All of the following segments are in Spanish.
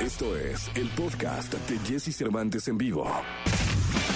Esto es el podcast de Jesse Cervantes en vivo.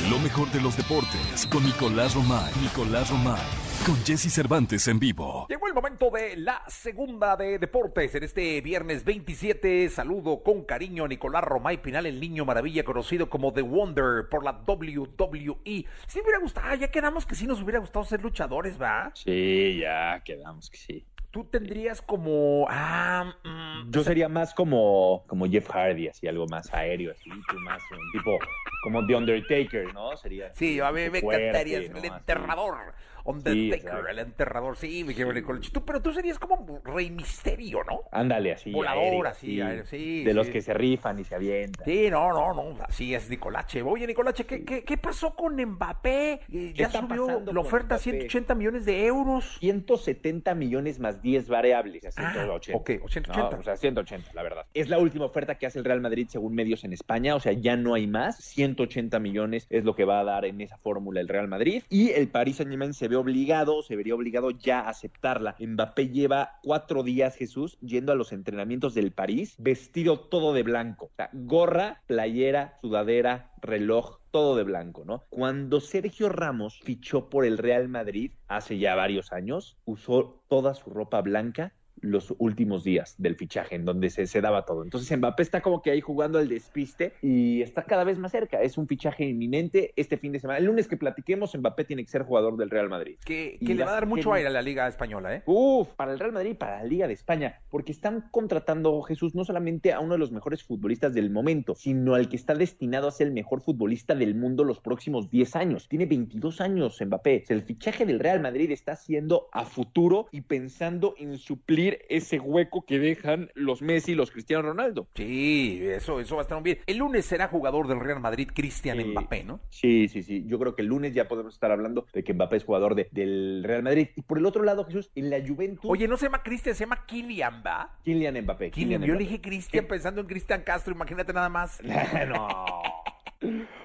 Lo mejor de los deportes con Nicolás Romay. Nicolás Romay. Con Jesse Cervantes en vivo. Llegó el momento de la segunda de deportes en este viernes 27. Saludo con cariño a Nicolás Romay Pinal, el niño maravilla conocido como The Wonder por la WWE. Si me hubiera gustado, ah, ya quedamos que sí nos hubiera gustado ser luchadores, ¿va? Sí, ya quedamos que sí. Tú tendrías como. Ah, mm, Yo sería más como, como Jeff Hardy, así algo más aéreo, así, tú más un tipo como The Undertaker, ¿no? Sería. Sí, a mí me fuerte, encantaría ser ¿no? el enterrador. Sí, Undertaker, el enterrador. Sí, mi querido Nicolás. Tú, pero tú serías como Rey Misterio, ¿no? Ándale, así. Volador, así, aéreo, sí, De sí. los que se rifan y se avientan. Sí, no, no, no, así es Nicolache. Oye, Nicolache, ¿qué, qué, qué pasó con Mbappé? Eh, Ya subió la oferta a Mbappé? 180 millones de euros. 170 millones más 10 variables, a Ah, 180. ok, 180. No, o sea, 180, la verdad. Es la última oferta que hace el Real Madrid según medios en España, o sea, ya no hay más. 180 millones es lo que va a dar en esa fórmula el Real Madrid. Y el Paris Saint-Germain se ve obligado, se vería obligado ya a aceptarla. Mbappé lleva cuatro días, Jesús, yendo a los entrenamientos del París, vestido todo de blanco. O sea, gorra, playera, sudadera, reloj, todo de blanco, ¿no? Cuando Sergio Ramos fichó por el Real Madrid hace ya varios años, usó toda su ropa blanca los últimos días del fichaje, en donde se, se daba todo. Entonces Mbappé está como que ahí jugando al despiste y está cada vez más cerca. Es un fichaje inminente este fin de semana. El lunes que platiquemos, Mbappé tiene que ser jugador del Real Madrid. Que, le va a dar mucho aire a la Liga Española, ¿eh? Uf, para el Real Madrid y para la Liga de España, porque están contratando, Jesús, no solamente a uno de los mejores futbolistas del momento, sino al que está destinado a ser el mejor futbolista del mundo los próximos 10 años. Tiene 22 años Mbappé. O sea, el fichaje del Real Madrid está haciendo a futuro y pensando en suplir ese hueco que dejan los Messi y los Cristiano Ronaldo. Sí, eso, eso va a estar muy bien. El lunes será jugador del Real Madrid Cristian Sí. Mbappé, ¿no? Sí, sí, sí. Yo creo que el lunes ya podemos estar hablando de que Mbappé es jugador de- del Real Madrid. Y por el otro lado, Jesús, en la Juventus, Oye, no se llama Cristian, se llama Kylian, ¿va? Kylian Mbappé. Kylian, yo Mbappé. le dije Cristian pensando en Cristian Castro, imagínate nada más. no.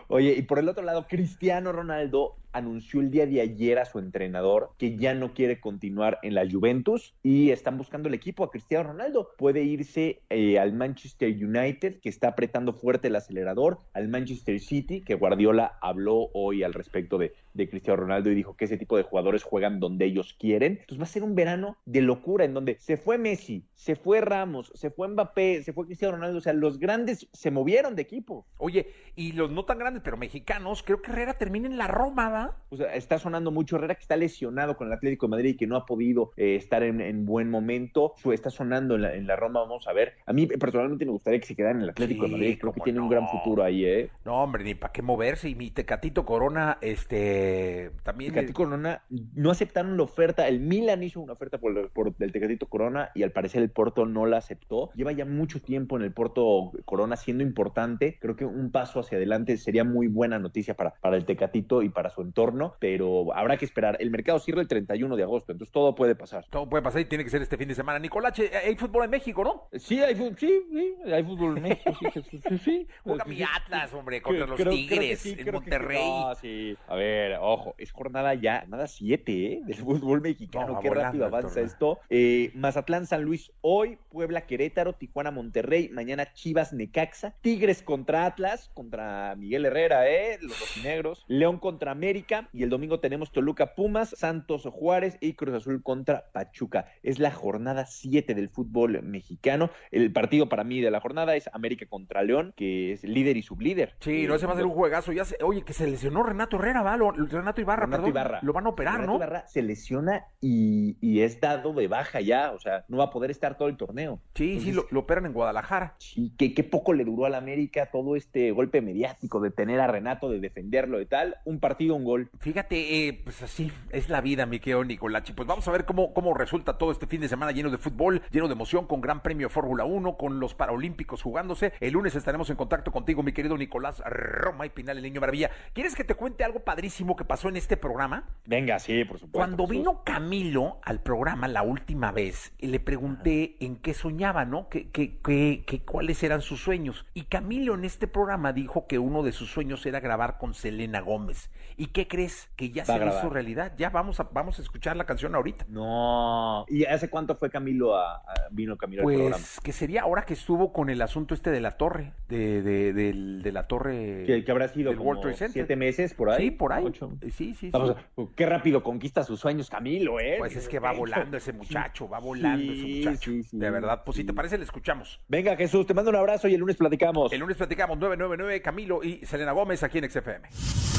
Oye, y por el otro lado, Cristiano Ronaldo anunció el día de ayer a su entrenador que ya no quiere continuar en la Juventus y están buscando el equipo a Cristiano Ronaldo. Puede irse eh, al Manchester United, que está apretando fuerte el acelerador, al Manchester City, que Guardiola habló hoy al respecto de, de Cristiano Ronaldo y dijo que ese tipo de jugadores juegan donde ellos quieren. Entonces va a ser un verano de locura en donde se fue Messi, se fue Ramos, se fue Mbappé, se fue Cristiano Ronaldo. O sea, los grandes se movieron de equipo. Oye, y los no tan grandes, pero mexicanos, creo que Herrera termina en la Roma, O sea, está sonando mucho Herrera que está lesionado con el Atlético de Madrid y que no ha podido eh, estar en, en buen momento. Su- Está sonando en la, en la Roma, vamos a ver. A mí personalmente me gustaría que se quedara en el Atlético Sí, de Madrid. Creo que tiene un gran futuro ahí, ¿eh? No, hombre, ni para qué moverse. Y mi Tecatito Corona, este, también... Tecatito Corona no aceptaron la oferta. El Milan hizo una oferta por, por el Tecatito Corona y al parecer el Porto no la aceptó. Lleva ya mucho tiempo en el Porto Corona siendo importante. Creo que un paso hacia adelante sería muy buena noticia para, para el Tecatito y para su entorno, pero habrá que esperar. El mercado cierra el 31 de agosto, entonces todo puede pasar. Todo puede pasar y tiene que ser este fin de semana. Nicolache, hay fútbol en México, ¿no? Sí, hay fútbol, sí, sí, hay fútbol en México, sí, sí, sí, sí. Juega mi. Atlas, hombre, contra Creo- los creo- Tigres en. Monterrey. No, sí. A ver, ojo, es jornada ya, nada 7, ¿eh? Del fútbol mexicano. No, Qué volando rápido avanza esto. Eh, Mazatlán, San Luis hoy, Puebla, Querétaro, Tijuana, Monterrey, mañana Chivas, Necaxa, Tigres contra Atlas, contra Miguel Herrera, ¿eh? Los rojinegros, León contra América y el domingo tenemos Toluca, Pumas, Santos, Juárez y Cruz Azul contra Pachuca. Es la jornada 7 del fútbol mexicano. El partido para mí de la jornada es América contra León, que es líder y sublíder. Sí, no, va a ser un juegazo. Ya se- oye, que se lesionó Renato Herrera, ¿va? Lo- Renato Ibarra, Renato perdón. Ibarra. Lo van a operar, Renato ¿no? Ibarra se lesiona y, y es dado de baja ya, o sea, no va a poder estar todo el torneo. Sí, sí, lo operan en Guadalajara. Sí, que qué poco le duró al América todo este golpe mediático de tener a Renato, de defenderlo y tal. Un partido, un Fíjate, eh, pues así es la vida, mi querido Nicolachi. Pues vamos a ver cómo, cómo resulta todo este fin de semana lleno de fútbol, lleno de emoción, con Gran Premio Fórmula 1, con los Paralímpicos jugándose. El lunes estaremos en contacto contigo, mi querido Nicolás Roma y Pinal, el niño maravilla. ¿Quieres que te cuente algo padrísimo que pasó en este programa? Venga, sí, por supuesto. Cuando Jesús. vino Camilo al programa la última vez, le pregunté en qué soñaba, ¿no? ¿Qué, qué, qué, qué- cuáles eran sus sueños? Y Camilo en este programa dijo que uno de sus sueños era grabar con Selena Gómez y que qué crees? Que ya Va se hizo realidad. Ya vamos a, vamos a escuchar la canción ahorita. No. ¿Y hace cuánto fue Camilo a, a- vino Camilo al programa? Pues que sería ahora que estuvo con el asunto este de la torre, de, de, la torre. Que, que habrá sido del como World Trade Center. siete meses por ahí. Sí, por ahí. Ocho. Sí, sí, Vamos sí. a- qué rápido conquista sus sueños Camilo, ¿eh? Pues es que va volando ese muchacho, va volando Sí, ese muchacho. sí, de verdad, pues si te parece, le escuchamos. Venga, Jesús, te mando un abrazo y el lunes platicamos. El lunes platicamos 999 Camilo y Selena Gómez aquí en XFM.